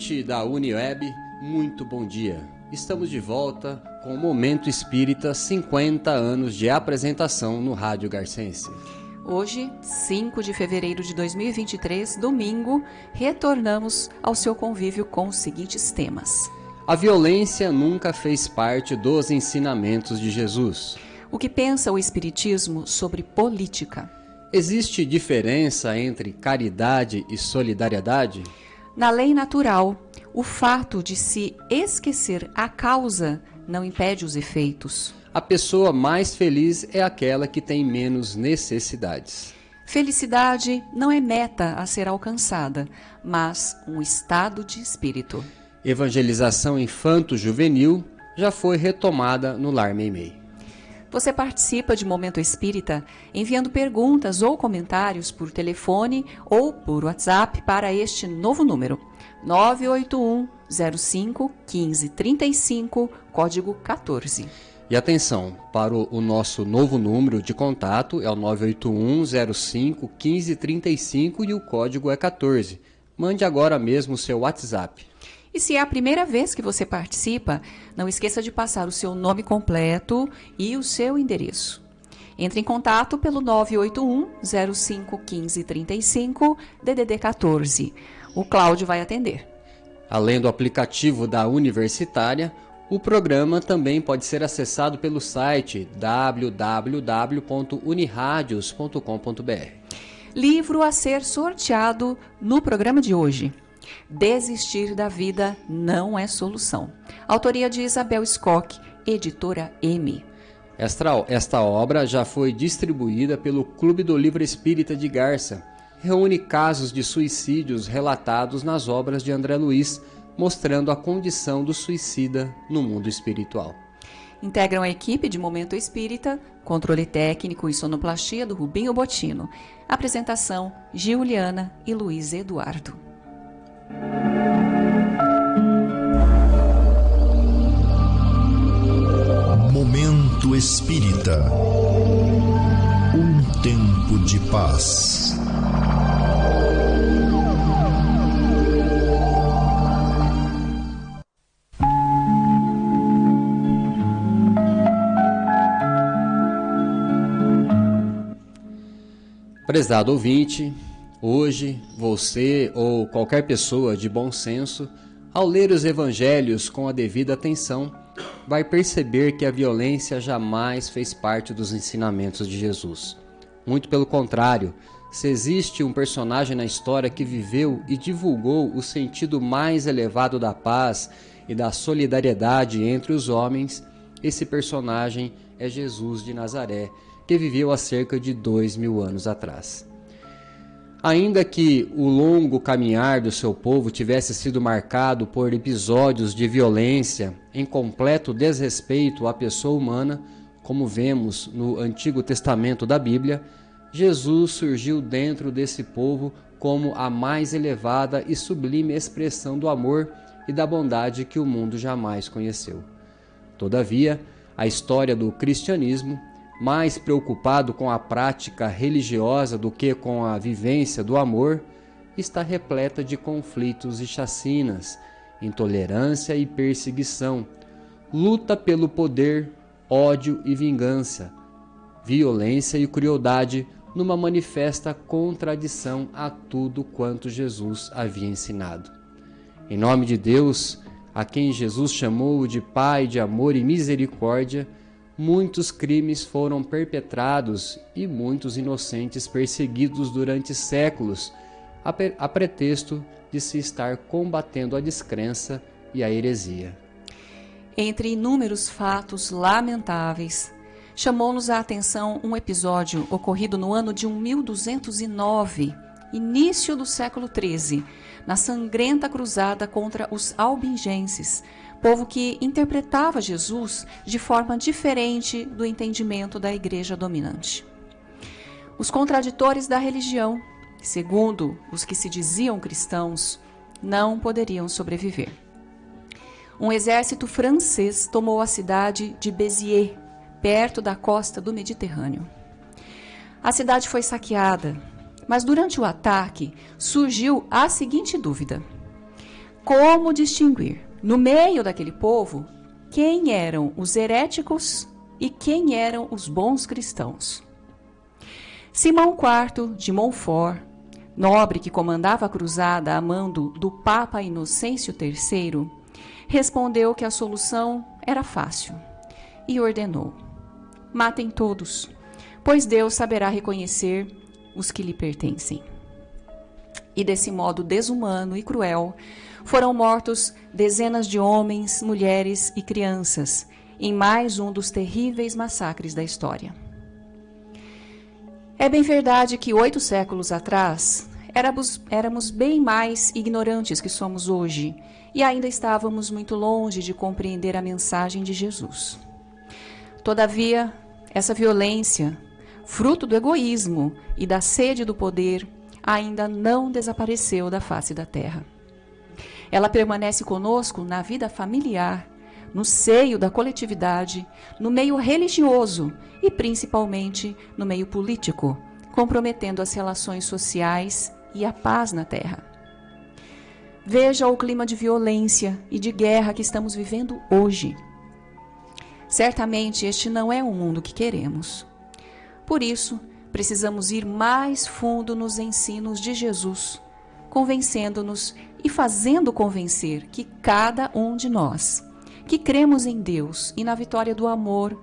ouvinte da Uniweb, muito bom dia. Estamos de volta com o Momento Espírita 50 anos de apresentação no Rádio Garcense. Hoje, 5 de fevereiro de 2023, domingo, retornamos ao seu convívio com os seguintes temas. A violência nunca fez parte dos ensinamentos de Jesus. O que pensa o Espiritismo sobre política? Existe diferença entre caridade e solidariedade? Na lei natural, o fato de se esquecer a causa não impede os efeitos. A pessoa mais feliz é aquela que tem menos necessidades. Felicidade não é meta a ser alcançada, mas um estado de espírito. Evangelização infanto-juvenil já foi retomada no Lar Meimei. Você participa de Momento Espírita enviando perguntas ou comentários por telefone ou por WhatsApp para este novo número: 981 05 1535, código 14. E atenção, para o, nosso novo número de contato é o 981 05 1535 e o código é 14. Mande agora mesmo o seu WhatsApp. E se é a primeira vez que você participa, não esqueça de passar o seu nome completo e o seu endereço. Entre em contato pelo 981 05 15 35 DDD 14. O Cláudio vai atender. Além do aplicativo da Universitária, o programa também pode ser acessado pelo site www.uniradios.com.br. Livro a ser sorteado no programa de hoje. Desistir da vida não é solução. Autoria de Isabel Skock, editora M. Esta, esta obra já foi distribuída pelo Clube do Livro Espírita de Garça. Reúne casos de suicídios relatados nas obras de André Luiz, mostrando a condição do suicida no mundo espiritual. Integram a equipe de Momento Espírita, controle técnico e sonoplastia do Rubinho Botino. Apresentação: Giuliana e Luiz Eduardo. Momento Espírita. Um tempo de paz. Prezado ouvinte, Hoje, você ou qualquer pessoa de bom senso, ao ler os evangelhos com a devida atenção, vai perceber que a violência jamais fez parte dos ensinamentos de Jesus. Muito pelo contrário, se existe um personagem na história que viveu e divulgou o sentido mais elevado da paz e da solidariedade entre os homens, esse personagem é Jesus de Nazaré, que viveu há cerca de dois mil anos atrás. Ainda que o longo caminhar do seu povo tivesse sido marcado por episódios de violência em completo desrespeito à pessoa humana, como vemos no Antigo Testamento da Bíblia, Jesus surgiu dentro desse povo como a mais elevada e sublime expressão do amor e da bondade que o mundo jamais conheceu. Todavia, a história do cristianismo mais preocupado com a prática religiosa do que com a vivência do amor, está repleta de conflitos e chacinas, intolerância e perseguição, luta pelo poder, ódio e vingança, violência e crueldade, numa manifesta contradição a tudo quanto Jesus havia ensinado. Em nome de Deus, a quem Jesus chamou de Pai de amor e misericórdia, muitos crimes foram perpetrados e muitos inocentes perseguidos durante séculos, a, a pretexto de se estar combatendo a descrença e a heresia. Entre inúmeros fatos lamentáveis, chamou-nos a atenção um episódio ocorrido no ano de 1209, início do século XIII, na sangrenta cruzada contra os albingenses, povo que interpretava Jesus de forma diferente do entendimento da igreja dominante. Os contraditores da religião, segundo os que se diziam cristãos, não poderiam sobreviver. Um exército francês tomou a cidade de Béziers, perto da costa do Mediterrâneo. A cidade foi saqueada, mas durante o ataque surgiu a seguinte dúvida: como distinguir no meio daquele povo quem eram os heréticos e quem eram os bons cristãos. Simão IV de Montfort, nobre que comandava a cruzada a mando do Papa Inocêncio III, respondeu que a solução era fácil e ordenou: matem todos, pois Deus saberá reconhecer os que lhe pertencem. E desse modo desumano e cruel, foram mortos dezenas de homens, mulheres e crianças em mais um dos terríveis massacres da história. É bem verdade que oito séculos atrás éramos, éramos bem mais ignorantes que somos hoje e ainda estávamos muito longe de compreender a mensagem de Jesus. Todavia, essa violência, fruto do egoísmo e da sede do poder, ainda não desapareceu da face da terra. Ela permanece conosco na vida familiar, no seio da coletividade, no meio religioso e principalmente no meio político, comprometendo as relações sociais e a paz na Terra. Veja o clima de violência e de guerra que estamos vivendo hoje. Certamente este não é o mundo que queremos. Por isso, precisamos ir mais fundo nos ensinos de Jesus, convencendo-nos e fazendo convencer que cada um de nós que cremos em Deus e na vitória do amor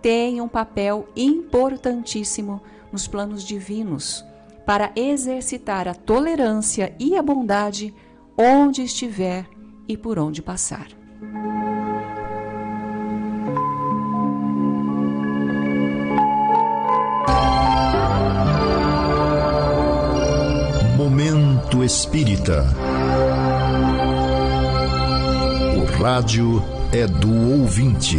têm um papel importantíssimo nos planos divinos para exercitar a tolerância e a bondade onde estiver e por onde passar. Espírita. O rádio é do ouvinte.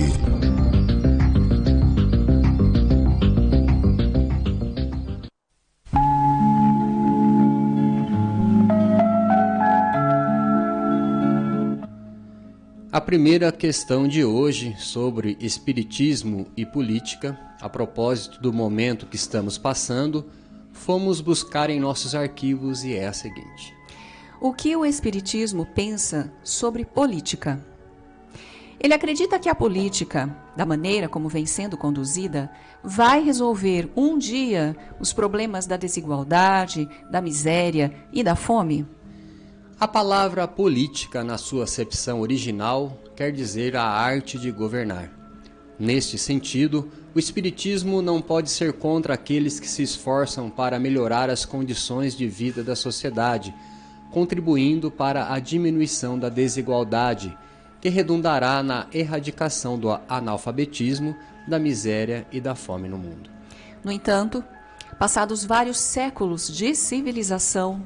A primeira questão de hoje sobre espiritismo e política, a propósito do momento que estamos passando, fomos buscar em nossos arquivos e é a seguinte: O que o espiritismo pensa sobre política? Ele acredita que a política, da maneira como vem sendo conduzida, vai resolver um dia os problemas da desigualdade, da miséria e da fome? A palavra política, na sua acepção original, quer dizer a arte de governar. Neste sentido, o Espiritismo não pode ser contra aqueles que se esforçam para melhorar as condições de vida da sociedade, contribuindo para a diminuição da desigualdade que redundará na erradicação do analfabetismo, da miséria e da fome no mundo. No entanto, passados vários séculos de civilização,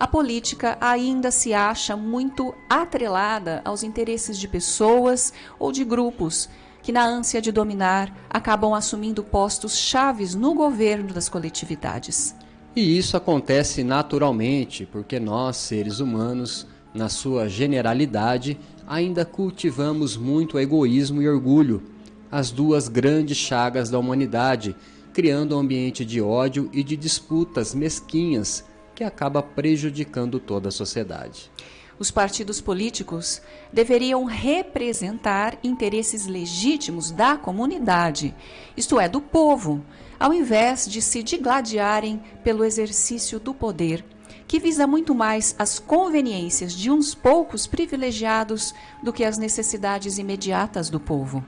a política ainda se acha muito atrelada aos interesses de pessoas ou de grupos que, na ânsia de dominar, acabam assumindo postos chaves no governo das coletividades. E isso acontece naturalmente porque nós, seres humanos, na sua generalidade, ainda cultivamos muito egoísmo e orgulho, as duas grandes chagas da humanidade, criando um ambiente de ódio e de disputas mesquinhas que acaba prejudicando toda a sociedade. Os partidos políticos deveriam representar interesses legítimos da comunidade, isto é, do povo, ao invés de se digladiarem pelo exercício do poder que visa muito mais as conveniências de uns poucos privilegiados do que as necessidades imediatas do povo.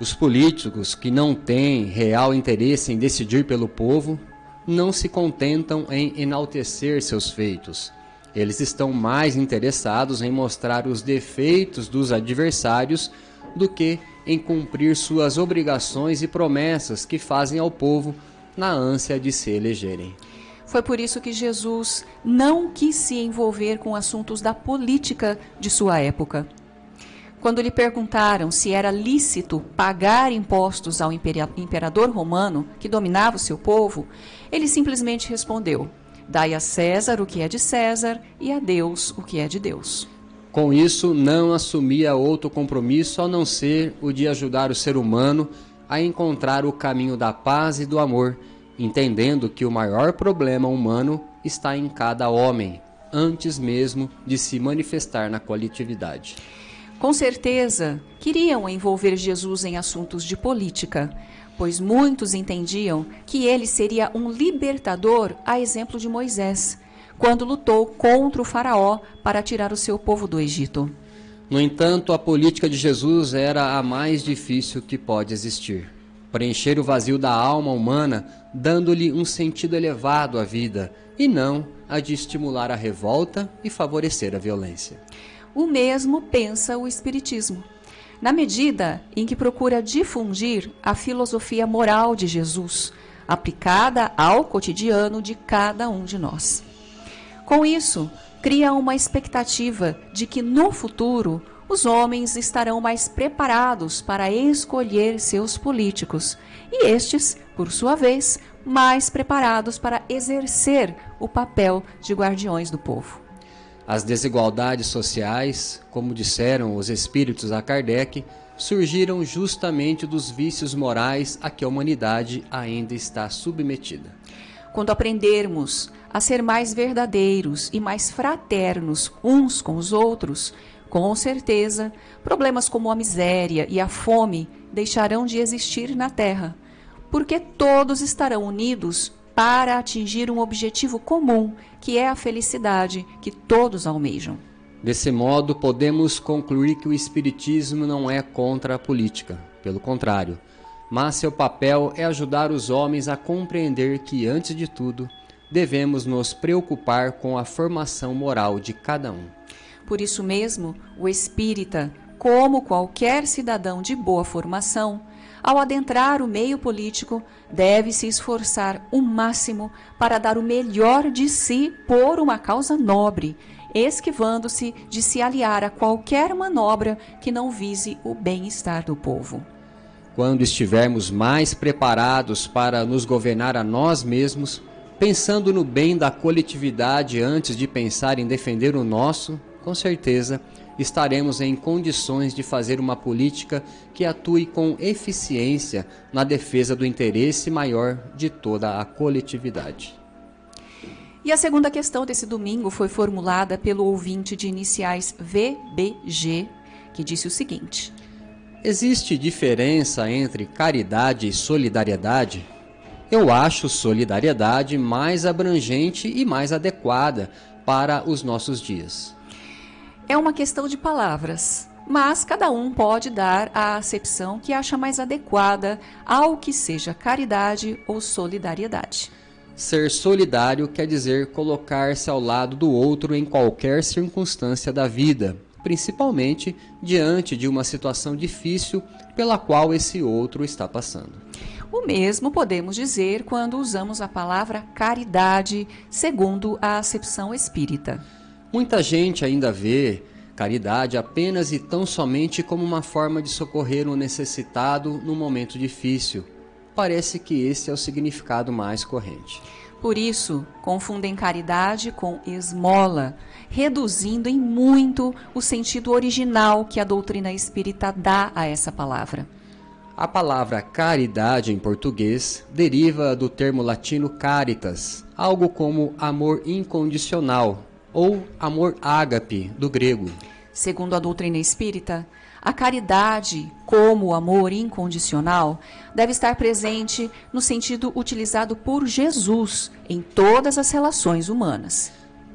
Os políticos que não têm real interesse em decidir pelo povo não se contentam em enaltecer seus feitos. Eles estão mais interessados em mostrar os defeitos dos adversários do que em cumprir suas obrigações e promessas que fazem ao povo na ânsia de se elegerem. Foi por isso que Jesus não quis se envolver com assuntos da política de sua época. Quando lhe perguntaram se era lícito pagar impostos ao imperador romano que dominava o seu povo, ele simplesmente respondeu: Dai a César o que é de César e a Deus o que é de Deus. Com isso, não assumia outro compromisso a não ser o de ajudar o ser humano a encontrar o caminho da paz e do amor entendendo que o maior problema humano está em cada homem, antes mesmo de se manifestar na coletividade. Com certeza, queriam envolver Jesus em assuntos de política, pois muitos entendiam que ele seria um libertador a exemplo de Moisés, quando lutou contra o Faraó para tirar o seu povo do Egito. No entanto, a política de Jesus era a mais difícil que pode existir. Preencher o vazio da alma humana, dando-lhe um sentido elevado à vida, e não a de estimular a revolta e favorecer a violência. O mesmo pensa o Espiritismo. Na medida em que procura difundir a filosofia moral de Jesus, aplicada ao cotidiano de cada um de nós. Com isso, cria uma expectativa de que no futuro os homens estarão mais preparados para escolher seus políticos e estes, por sua vez, mais preparados para exercer o papel de guardiões do povo. As desigualdades sociais, como disseram os espíritos a Kardec, surgiram justamente dos vícios morais a que a humanidade ainda está submetida. Quando aprendermos a ser mais verdadeiros e mais fraternos uns com os outros, com certeza, problemas como a miséria e a fome deixarão de existir na Terra, porque todos estarão unidos para atingir um objetivo comum, que é a felicidade que todos almejam. Desse modo, podemos concluir que o Espiritismo não é contra a política, pelo contrário, mas seu papel é ajudar os homens a compreender que, antes de tudo, devemos nos preocupar com a formação moral de cada um. Por isso mesmo, o espírita, como qualquer cidadão de boa formação, ao adentrar o meio político, deve se esforçar o máximo para dar o melhor de si por uma causa nobre, esquivando-se de se aliar a qualquer manobra que não vise o bem-estar do povo. Quando estivermos mais preparados para nos governar a nós mesmos, pensando no bem da coletividade antes de pensar em defender o nosso, com certeza estaremos em condições de fazer uma política que atue com eficiência na defesa do interesse maior de toda a coletividade. E a segunda questão desse domingo foi formulada pelo ouvinte de iniciais VBG, que disse o seguinte: Existe diferença entre caridade e solidariedade? Eu acho solidariedade mais abrangente e mais adequada para os nossos dias. É uma questão de palavras, mas cada um pode dar a acepção que acha mais adequada ao que seja caridade ou solidariedade. Ser solidário quer dizer colocar-se ao lado do outro em qualquer circunstância da vida, principalmente diante de uma situação difícil pela qual esse outro está passando. O mesmo podemos dizer quando usamos a palavra caridade, segundo a acepção espírita. Muita gente ainda vê caridade apenas e tão somente como uma forma de socorrer um necessitado num momento difícil. Parece que esse é o significado mais corrente. Por isso, confundem caridade com esmola, reduzindo em muito o sentido original que a doutrina espírita dá a essa palavra. A palavra caridade em português deriva do termo latino caritas, algo como amor incondicional ou amor ágape do grego. Segundo a doutrina espírita, a caridade, como o amor incondicional, deve estar presente no sentido utilizado por Jesus em todas as relações humanas.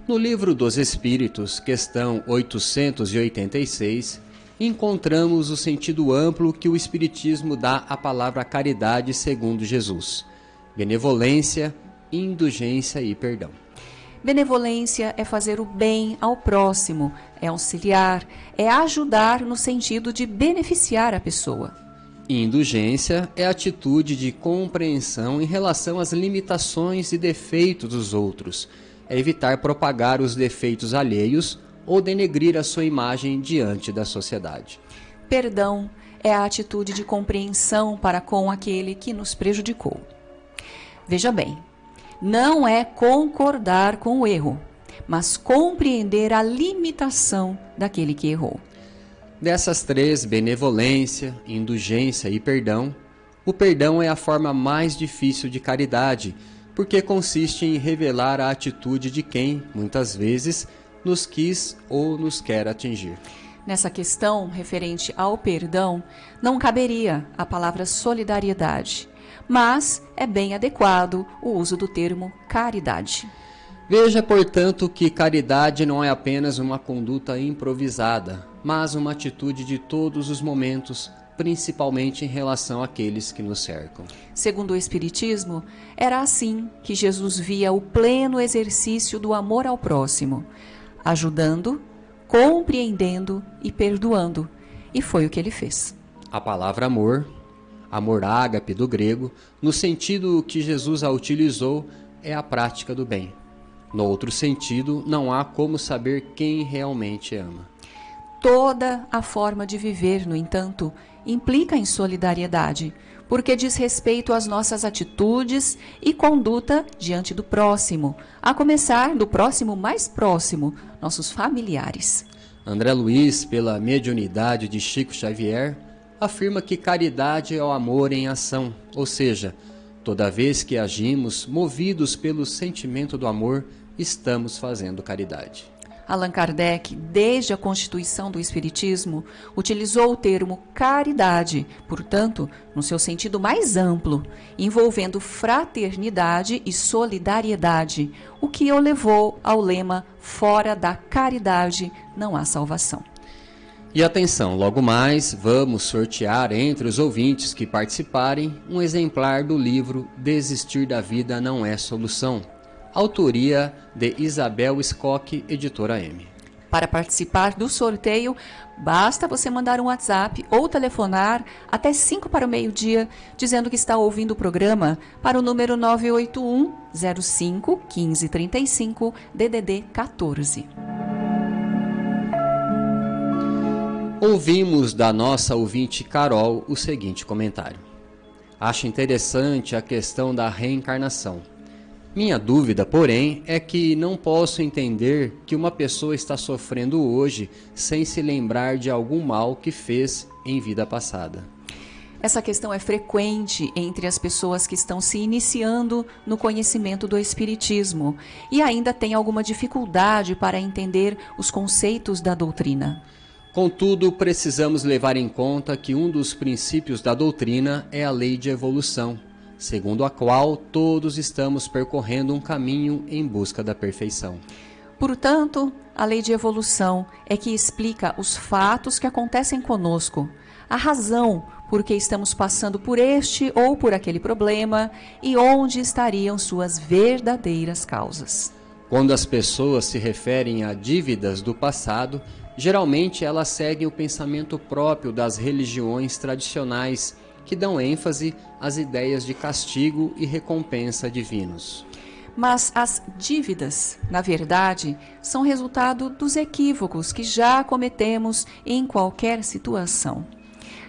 No livro dos Espíritos, questão 886, encontramos o sentido amplo que o Espiritismo dá à palavra caridade segundo Jesus: benevolência, indulgência e perdão. Benevolência é fazer o bem ao próximo, é auxiliar, é ajudar no sentido de beneficiar a pessoa. Indulgência é atitude de compreensão em relação às limitações e defeitos dos outros, é evitar propagar os defeitos alheios ou denegrir a sua imagem diante da sociedade. Perdão é a atitude de compreensão para com aquele que nos prejudicou. Veja bem, não é concordar com o erro, mas compreender a limitação daquele que errou. Dessas três, benevolência, indulgência e perdão, o perdão é a forma mais difícil de caridade, porque consiste em revelar a atitude de quem, muitas vezes, nos quis ou nos quer atingir. Nessa questão referente ao perdão, não caberia a palavra solidariedade, mas é bem adequado o uso do termo caridade. Veja, portanto, que caridade não é apenas uma conduta improvisada, mas uma atitude de todos os momentos, principalmente em relação àqueles que nos cercam. Segundo o Espiritismo, era assim que Jesus via o pleno exercício do amor ao próximo, ajudando, compreendendo e perdoando. E foi o que ele fez. A palavra amor, amor ágape do grego, no sentido que Jesus a utilizou, é a prática do bem. No outro sentido, não há como saber quem realmente ama. Toda a forma de viver, no entanto, implica em solidariedade, porque diz respeito às nossas atitudes e conduta diante do próximo, a começar do próximo mais próximo, nossos familiares. André Luiz, pela mediunidade de Chico Xavier, afirma que caridade é o amor em ação, ou seja, toda vez que agimos movidos pelo sentimento do amor, estamos fazendo caridade. Allan Kardec, desde a constituição do Espiritismo, utilizou o termo caridade, portanto, no seu sentido mais amplo, envolvendo fraternidade e solidariedade, o que o levou ao lema: fora da caridade não há salvação. E atenção, logo mais vamos sortear entre os ouvintes que participarem um exemplar do livro Desistir da Vida Não é Solução autoria de Isabel Scocchi, editora M. Para participar do sorteio, basta você mandar um WhatsApp ou telefonar até 5 para o meio-dia, dizendo que está ouvindo o programa para o número 981 05 1535 DDD 14. Ouvimos da nossa ouvinte Carol o seguinte comentário. Acho interessante a questão da reencarnação minha dúvida, porém, é que não posso entender que uma pessoa está sofrendo hoje sem se lembrar de algum mal que fez em vida passada. Essa questão é frequente entre as pessoas que estão se iniciando no conhecimento do Espiritismo e ainda têm alguma dificuldade para entender os conceitos da doutrina. Contudo, precisamos levar em conta que um dos princípios da doutrina é a lei de evolução, segundo a qual todos estamos percorrendo um caminho em busca da perfeição. Portanto, a lei de evolução é que explica os fatos que acontecem conosco, a razão por que estamos passando por este ou por aquele problema e onde estariam suas verdadeiras causas. Quando as pessoas se referem a dívidas do passado, geralmente elas seguem o pensamento próprio das religiões tradicionais que dão ênfase às ideias de castigo e recompensa divinos. Mas as dívidas, na verdade, são resultado dos equívocos que já cometemos em qualquer situação.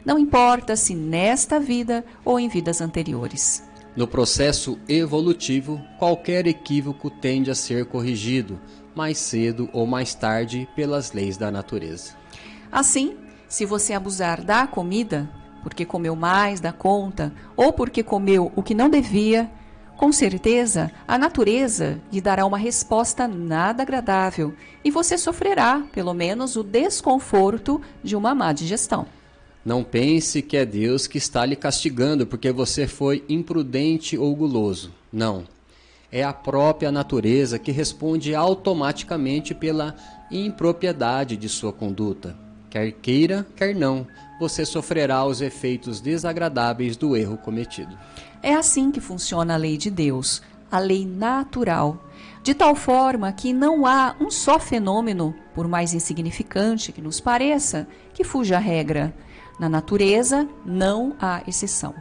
Não importa se nesta vida ou em vidas anteriores. No processo evolutivo, qualquer equívoco tende a ser corrigido, mais cedo ou mais tarde, pelas leis da natureza. Assim, se você abusar da comida, porque comeu mais da conta ou porque comeu o que não devia, com certeza a natureza lhe dará uma resposta nada agradável e você sofrerá, pelo menos, o desconforto de uma má digestão. Não pense que é Deus que está lhe castigando porque você foi imprudente ou guloso. Não. É a própria natureza que responde automaticamente pela impropriedade de sua conduta. Quer queira, quer não, você sofrerá os efeitos desagradáveis do erro cometido. É assim que funciona a lei de Deus, a lei natural, de tal forma que não há um só fenômeno, por mais insignificante que nos pareça, que fuja à regra. Na natureza, não há exceção.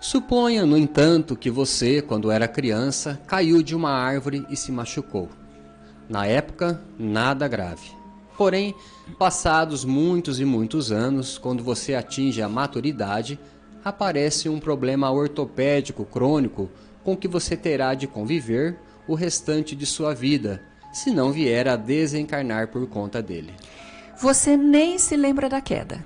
Suponha, no entanto, que você, quando era criança, caiu de uma árvore e se machucou. Na época, nada grave. Porém, passados muitos e muitos anos, quando você atinge a maturidade, aparece um problema ortopédico crônico com que você terá de conviver o restante de sua vida, se não vier a desencarnar por conta dele. Você nem se lembra da queda.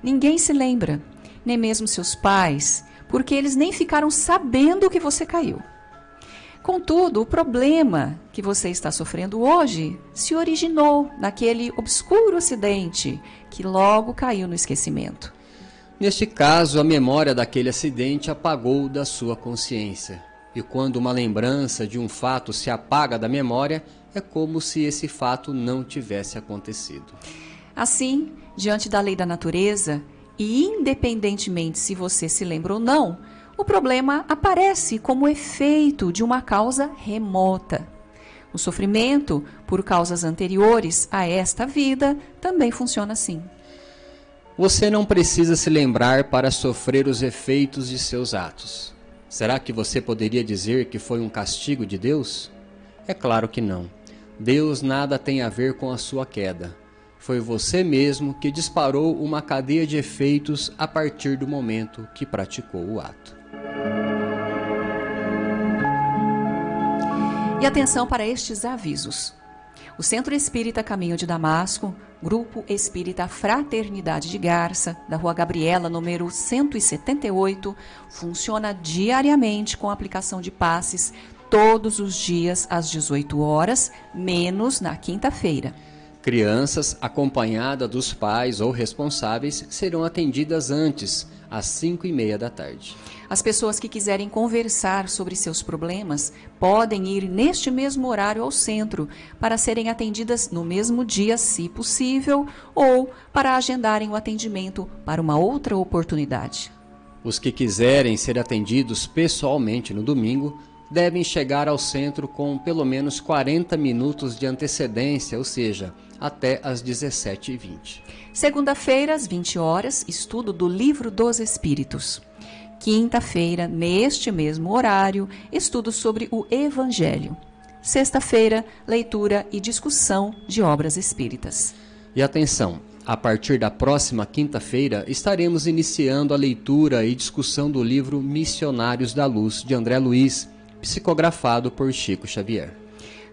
Ninguém se lembra, nem mesmo seus pais, porque eles nem ficaram sabendo que você caiu. Contudo, o problema que você está sofrendo hoje se originou naquele obscuro acidente que logo caiu no esquecimento. Neste caso, a memória daquele acidente apagou da sua consciência. E quando uma lembrança de um fato se apaga da memória, é como se esse fato não tivesse acontecido. Assim, diante da lei da natureza, e independentemente se você se lembra ou não, o problema aparece como efeito de uma causa remota. O sofrimento por causas anteriores a esta vida também funciona assim. Você não precisa se lembrar para sofrer os efeitos de seus atos. Será que você poderia dizer que foi um castigo de Deus? É claro que não. Deus nada tem a ver com a sua queda. Foi você mesmo que disparou uma cadeia de efeitos a partir do momento que praticou o ato. E atenção para estes avisos. O Centro Espírita Caminho de Damasco, Grupo Espírita Fraternidade de Garça, da Rua Gabriela, número 178, funciona diariamente com aplicação de passes todos os dias às 18 horas, menos na quinta-feira. Crianças acompanhadas dos pais ou responsáveis serão atendidas antes, às 5 e meia da tarde. As pessoas que quiserem conversar sobre seus problemas podem ir neste mesmo horário ao centro para serem atendidas no mesmo dia, se possível, ou para agendarem o atendimento para uma outra oportunidade. Os que quiserem ser atendidos pessoalmente no domingo devem chegar ao centro com pelo menos 40 minutos de antecedência, ou seja, até às 17h20. Segunda-feira, às 20 horas, estudo do Livro dos Espíritos. Quinta-feira, neste mesmo horário, estudo sobre o Evangelho. Sexta-feira, leitura e discussão de obras espíritas. E atenção, a partir da próxima quinta-feira estaremos iniciando a leitura e discussão do livro Missionários da Luz de André Luiz, psicografado por Chico Xavier.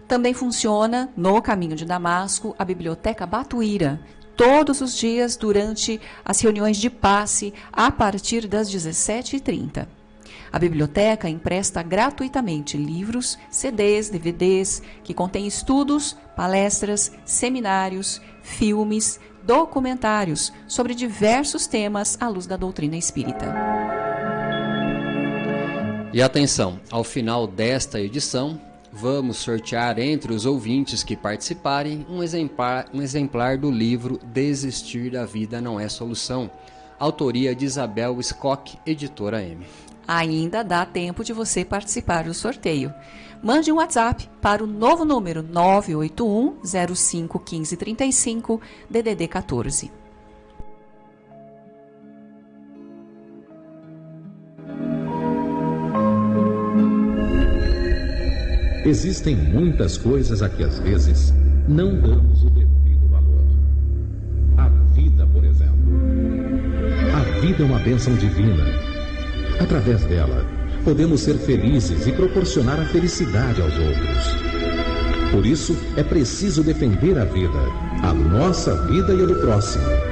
Também funciona no caminho de Damasco a Biblioteca Batuíra, todos os dias durante as reuniões de passe a partir das 17h30. A biblioteca empresta gratuitamente livros, CDs, DVDs que contêm estudos, palestras, seminários, filmes, documentários sobre diversos temas à luz da doutrina espírita. E atenção, ao final desta edição, vamos sortear entre os ouvintes que participarem um exemplar, um exemplar do livro Desistir da Vida Não é Solução, autoria de Isabel Scott, editora M. Ainda dá tempo de você participar do sorteio. Mande um WhatsApp para o novo número 981 05 1535 DDD 14. Existem muitas coisas a que às vezes não damos o devido valor. A vida, por exemplo. A vida é uma bênção divina. Através dela, podemos ser felizes e proporcionar a felicidade aos outros. Por isso, é preciso defender a vida, a nossa vida e a do próximo.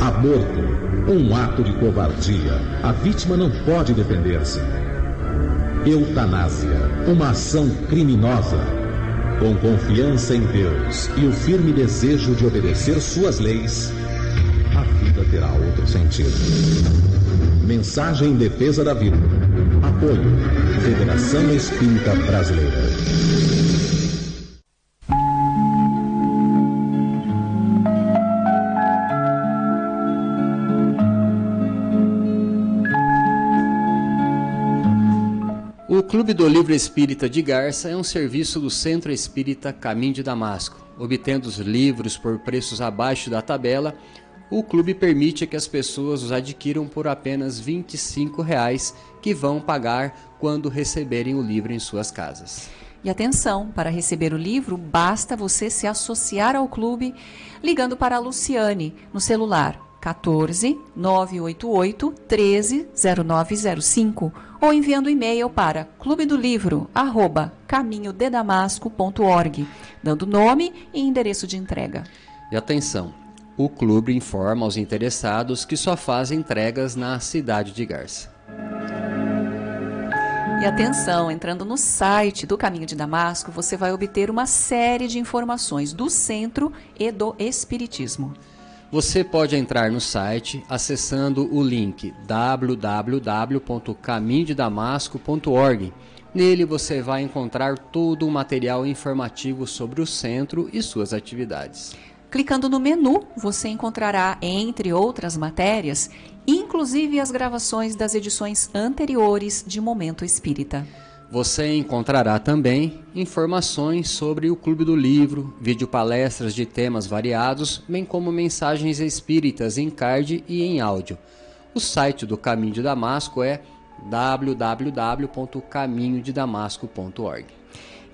Aborto. Um ato de covardia. A vítima não pode defender-se. Eutanásia. Uma ação criminosa. Com confiança em Deus e o firme desejo de obedecer suas leis, a vida terá outro sentido. Mensagem em defesa da vida. Apoio. Federação Espírita Brasileira. Clube do Livro Espírita de Garça é um serviço do Centro Espírita Caminho de Damasco. Obtendo os livros por preços abaixo da tabela, o clube permite que as pessoas os adquiram por apenas 25 reais, que vão pagar quando receberem o livro em suas casas. E atenção, para receber o livro, basta você se associar ao clube ligando para a Luciane no celular 14 988 13 0905 ou enviando e-mail para clube do livro arroba caminhodedamasco.org, dando nome e endereço de entrega. E atenção, o clube informa aos interessados que só faz entregas na cidade de Garça. E atenção, entrando no site do Caminho de Damasco, você vai obter uma série de informações do centro e do Espiritismo. Você pode entrar no site acessando o link www.caminhodedamasco.org. Nele você vai encontrar todo o material informativo sobre o centro e suas atividades. Clicando no menu, você encontrará, entre outras matérias, inclusive as gravações das edições anteriores de Momento Espírita. Você encontrará também informações sobre o Clube do Livro, videopalestras de temas variados, bem como mensagens espíritas em card e em áudio. O site do Caminho de Damasco é www.caminhodedamasco.org.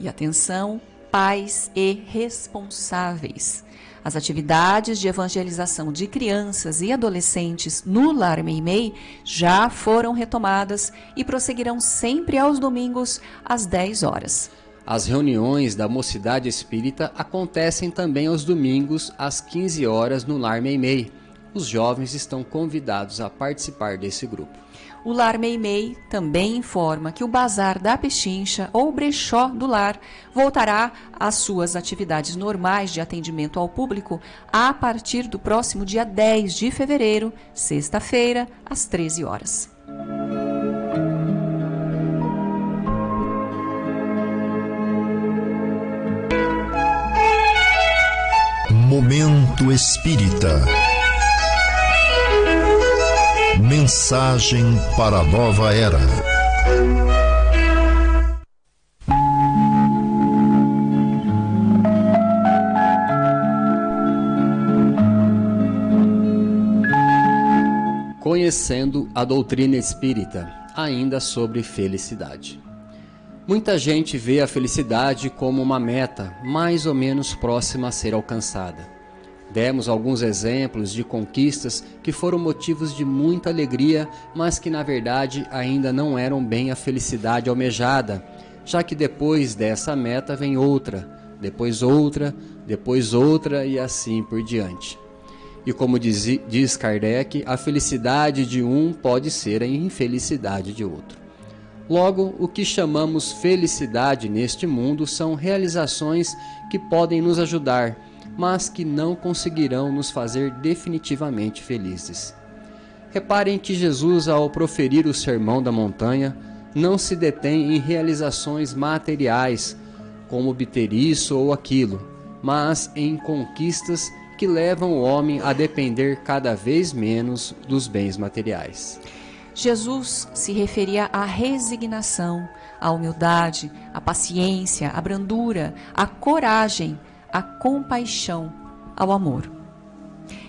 E atenção, pais e responsáveis. As atividades de evangelização de crianças e adolescentes no Lar Meimei já foram retomadas e prosseguirão sempre aos domingos às 10 horas. As reuniões da Mocidade Espírita acontecem também aos domingos às 15 horas no Lar Meimei. Os jovens estão convidados a participar desse grupo. O Lar Meimei também informa que o Bazar da Pechincha ou Brechó do Lar voltará às suas atividades normais de atendimento ao público a partir do próximo dia 10 de fevereiro, sexta-feira, às 13 horas. Momento Espírita. Mensagem para a nova era. Conhecendo a doutrina espírita, ainda sobre felicidade. Muita gente vê a felicidade como uma meta mais ou menos próxima a ser alcançada. Demos alguns exemplos de conquistas que foram motivos de muita alegria, mas que na verdade ainda não eram bem a felicidade almejada, já que depois dessa meta vem outra, depois outra, depois outra e assim por diante. E como diz, diz Kardec, a felicidade de um pode ser a infelicidade de outro. Logo, o que chamamos felicidade neste mundo são realizações que podem nos ajudar, mas que não conseguirão nos fazer definitivamente felizes. Reparem que Jesus, ao proferir o sermão da montanha, não se detém em realizações materiais, como obter isso ou aquilo, mas em conquistas que levam o homem a depender cada vez menos dos bens materiais. Jesus se referia à resignação, à humildade, à paciência, à brandura, à coragem, à compaixão, ao amor.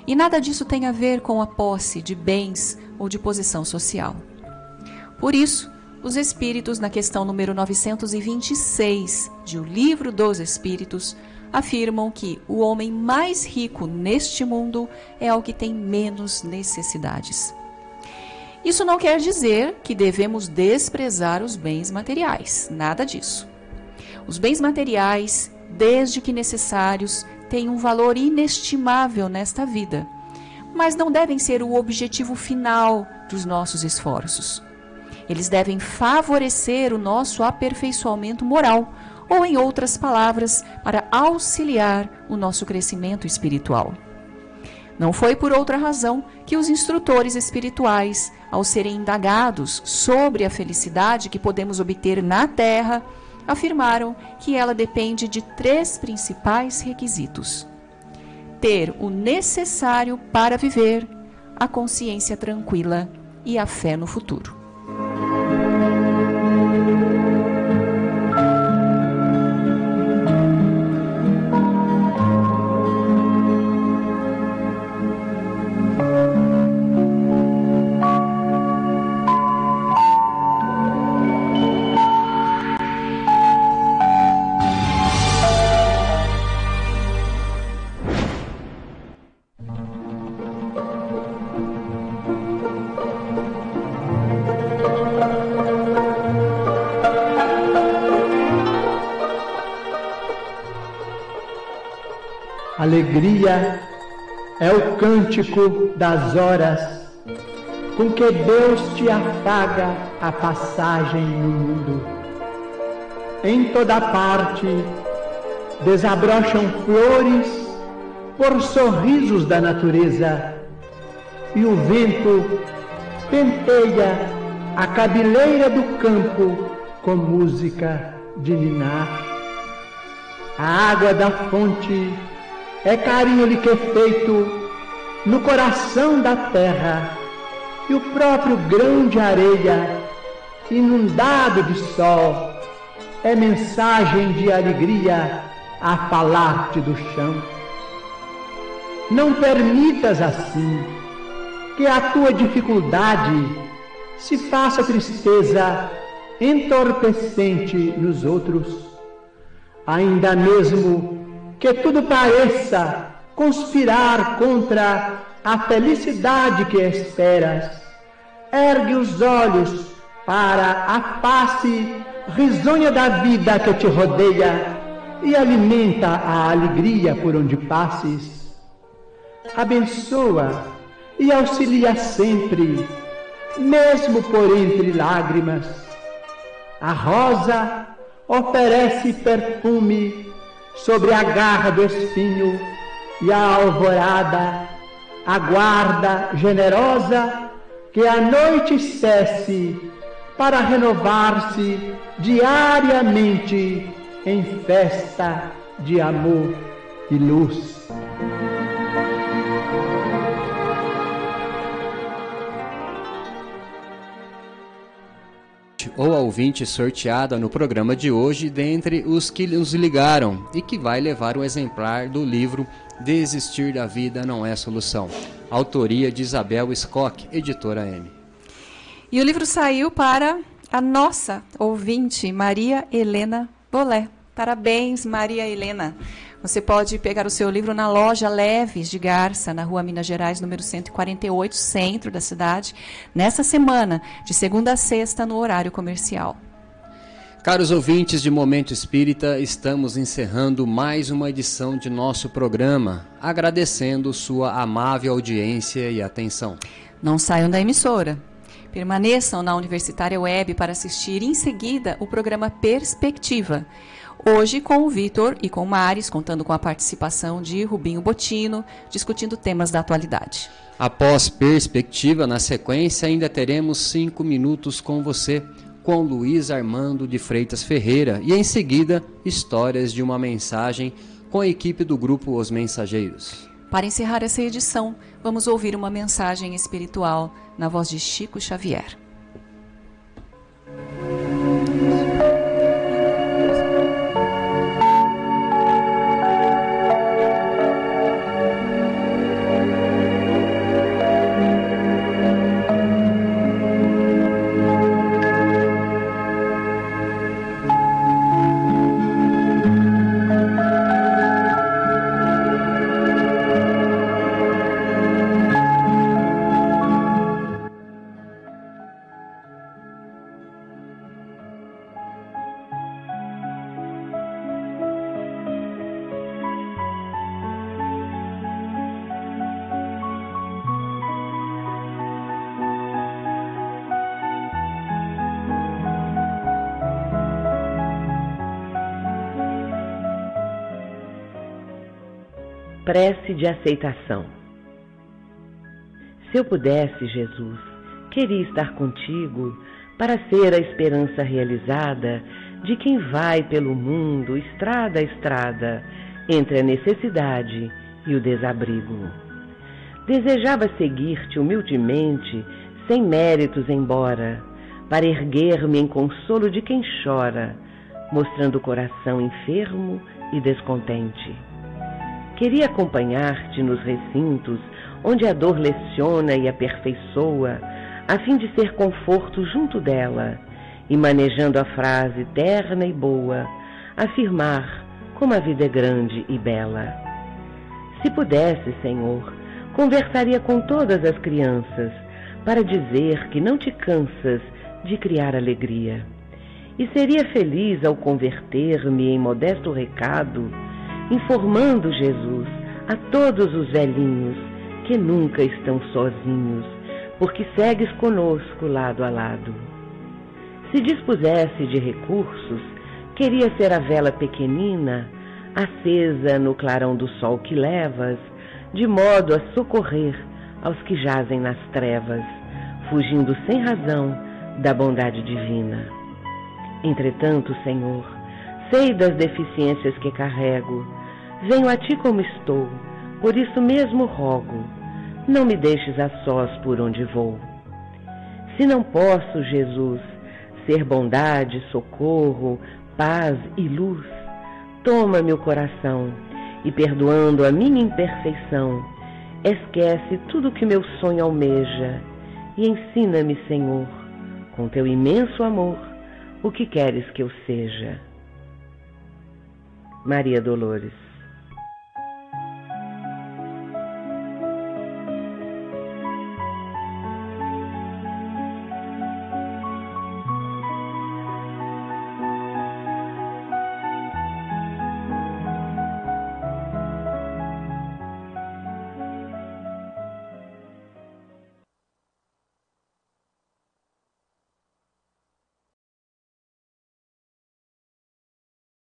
E nada disso tem a ver com a posse de bens ou de posição social. Por isso, os Espíritos, na questão número 926 de O Livro dos Espíritos, afirmam que o homem mais rico neste mundo é o que tem menos necessidades. Isso não quer dizer que devemos desprezar os bens materiais, nada disso. Os bens materiais, desde que necessários, têm um valor inestimável nesta vida, mas não devem ser o objetivo final dos nossos esforços. Eles devem favorecer o nosso aperfeiçoamento moral, ou, em outras palavras, para auxiliar o nosso crescimento espiritual. Não foi por outra razão que os instrutores espirituais, ao serem indagados sobre a felicidade que podemos obter na Terra, afirmaram que ela depende de três principais requisitos: ter o necessário para viver, a consciência tranquila e a fé no futuro. Alegria é o cântico das horas com que Deus te afaga a passagem no mundo. Em toda parte desabrocham flores por sorrisos da natureza e o vento penteia a cabeleira do campo com música de ninar. A água da fonte é carinho liquefeito no coração da terra e o próprio grão de areia inundado de sol é mensagem de alegria a falar-te do chão. Não permitas assim que a tua dificuldade se faça tristeza entorpecente nos outros, ainda mesmo que tudo pareça conspirar contra a felicidade que esperas. Ergue os olhos para a face risonha da vida que te rodeia e alimenta a alegria por onde passes. Abençoa e auxilia sempre, mesmo por entre lágrimas. A rosa oferece perfume sobre a garra do espinho e a alvorada aguarda generosa que a noite cesse para renovar-se diariamente em festa de amor e luz. Ou ouvinte sorteada no programa de hoje dentre os que nos ligaram e que vai levar um exemplar do livro Desistir da Vida Não é Solução. Autoria de Isabel Scott, editora M. E o livro saiu para a nossa ouvinte, Maria Helena Bolé. Parabéns, Maria Helena. Você pode pegar o seu livro na loja Leves de Garça, na rua Minas Gerais, número 148, centro da cidade, nessa semana, de segunda a sexta, no horário comercial. Caros ouvintes de Momento Espírita, estamos encerrando mais uma edição de nosso programa, agradecendo sua amável audiência e atenção. Não saiam da emissora. Permaneçam na Universitária Web para assistir em seguida o programa Perspectiva Hoje com o Vitor e com o Maris, contando com a participação de Rubinho Botino, discutindo temas da atualidade. Após perspectiva, na sequência, ainda teremos cinco minutos com você, com Luiz Armando de Freitas Ferreira, e em seguida, histórias de uma mensagem com a equipe do grupo Os Mensageiros. Para encerrar essa edição, vamos ouvir uma mensagem espiritual na voz de Chico Xavier. Prece de aceitação. Se eu pudesse, Jesus, queria estar contigo para ser a esperança realizada de quem vai pelo mundo, estrada a estrada, entre a necessidade e o desabrigo. Desejava seguir-te humildemente, sem méritos embora, para erguer-me em consolo de quem chora, mostrando o coração enfermo e descontente. Queria acompanhar-te nos recintos onde a dor leciona e aperfeiçoa, a fim de ser conforto junto dela, e manejando a frase terna e boa, afirmar como a vida é grande e bela. Se pudesse, Senhor, conversaria com todas as crianças para dizer que não te cansas de criar alegria. E seria feliz ao converter-me em modesto recado informando Jesus a todos os velhinhos que nunca estão sozinhos, porque segues conosco lado a lado. Se dispusesse de recursos, queria ser a vela pequenina, acesa no clarão do sol que levas, de modo a socorrer aos que jazem nas trevas, fugindo sem razão da bondade divina. Entretanto, Senhor, sei das deficiências que carrego, venho a ti como estou, por isso mesmo rogo, não me deixes a sós por onde vou. Se não posso, Jesus, ser bondade, socorro, paz e luz, toma meu coração e, perdoando a minha imperfeição, esquece tudo que meu sonho almeja e ensina-me, Senhor, com teu imenso amor, o que queres que eu seja. Maria Dolores